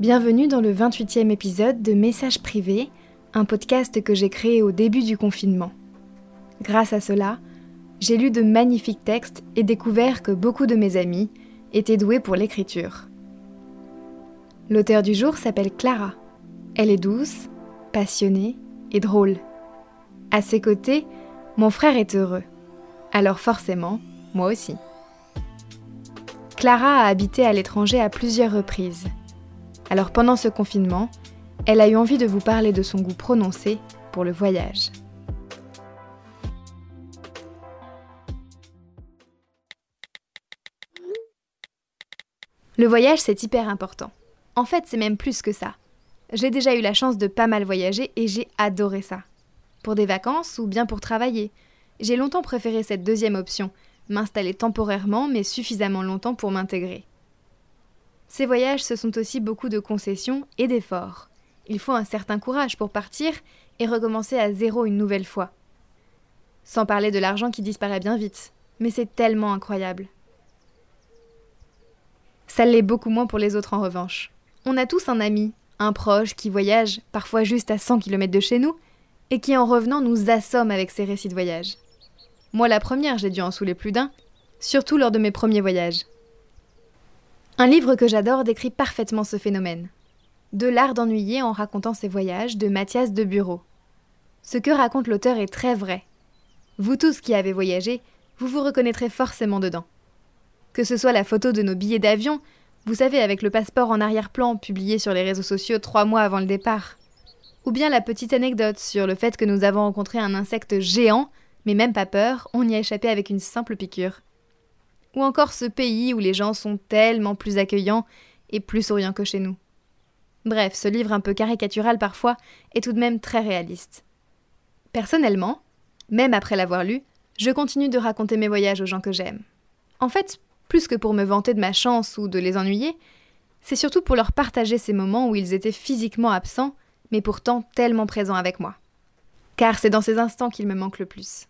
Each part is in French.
Bienvenue dans le 28e épisode de Messages privés, un podcast que j'ai créé au début du confinement. Grâce à cela, j'ai lu de magnifiques textes et découvert que beaucoup de mes amis étaient doués pour l'écriture. L'auteur du jour s'appelle Clara. Elle est douce, passionnée et drôle. À ses côtés, mon frère est heureux. Alors forcément, moi aussi. Clara a habité à l'étranger à plusieurs reprises. Alors pendant ce confinement, elle a eu envie de vous parler de son goût prononcé pour le voyage. Le voyage, c'est hyper important. En fait, c'est même plus que ça. J'ai déjà eu la chance de pas mal voyager et j'ai adoré ça. Pour des vacances ou bien pour travailler. J'ai longtemps préféré cette deuxième option, m'installer temporairement mais suffisamment longtemps pour m'intégrer. Ces voyages, ce sont aussi beaucoup de concessions et d'efforts. Il faut un certain courage pour partir et recommencer à zéro une nouvelle fois. Sans parler de l'argent qui disparaît bien vite. Mais c'est tellement incroyable. Ça l'est beaucoup moins pour les autres en revanche. On a tous un ami, un proche qui voyage, parfois juste à 100 km de chez nous, et qui en revenant nous assomme avec ses récits de voyage. Moi la première, j'ai dû en saouler plus d'un, surtout lors de mes premiers voyages. Un livre que j'adore décrit parfaitement ce phénomène. De l'art d'ennuyer en racontant ses voyages de Mathias de Bureau. Ce que raconte l'auteur est très vrai. Vous tous qui avez voyagé, vous vous reconnaîtrez forcément dedans. Que ce soit la photo de nos billets d'avion, vous savez, avec le passeport en arrière-plan publié sur les réseaux sociaux trois mois avant le départ. Ou bien la petite anecdote sur le fait que nous avons rencontré un insecte géant, mais même pas peur, on y a échappé avec une simple piqûre. Ou encore ce pays où les gens sont tellement plus accueillants et plus souriants que chez nous. Bref, ce livre un peu caricatural parfois est tout de même très réaliste. Personnellement, même après l'avoir lu, je continue de raconter mes voyages aux gens que j'aime. En fait, plus que pour me vanter de ma chance ou de les ennuyer, c'est surtout pour leur partager ces moments où ils étaient physiquement absents, mais pourtant tellement présents avec moi. Car c'est dans ces instants qu'ils me manquent le plus.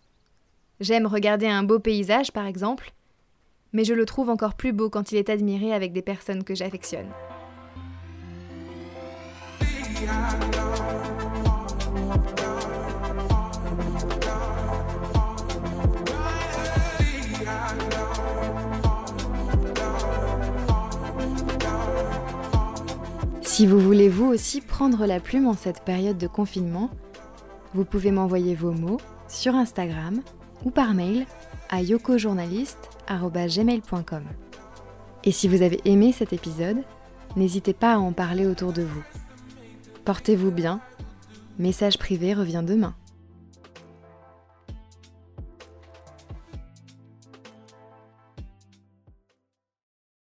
J'aime regarder un beau paysage, par exemple, mais je le trouve encore plus beau quand il est admiré avec des personnes que j'affectionne. Si vous voulez vous aussi prendre la plume en cette période de confinement, vous pouvez m'envoyer vos mots sur Instagram ou par mail à. Et si vous avez aimé cet épisode, n'hésitez pas à en parler autour de vous. Portez-vous bien. Message privé revient demain.